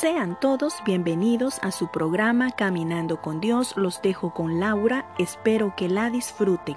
Sean todos bienvenidos a su programa Caminando con Dios. Los dejo con Laura. Espero que la disfruten.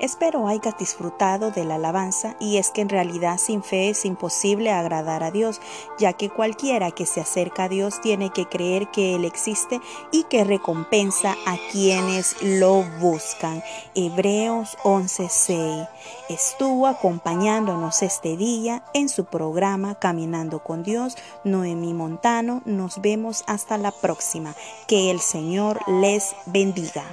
Espero hayas disfrutado de la alabanza y es que en realidad sin fe es imposible agradar a Dios, ya que cualquiera que se acerca a Dios tiene que creer que Él existe y que recompensa a quienes lo buscan. Hebreos 11:6 estuvo acompañándonos este día en su programa Caminando con Dios, Noemí Montano. Nos vemos hasta la próxima. Que el Señor les bendiga.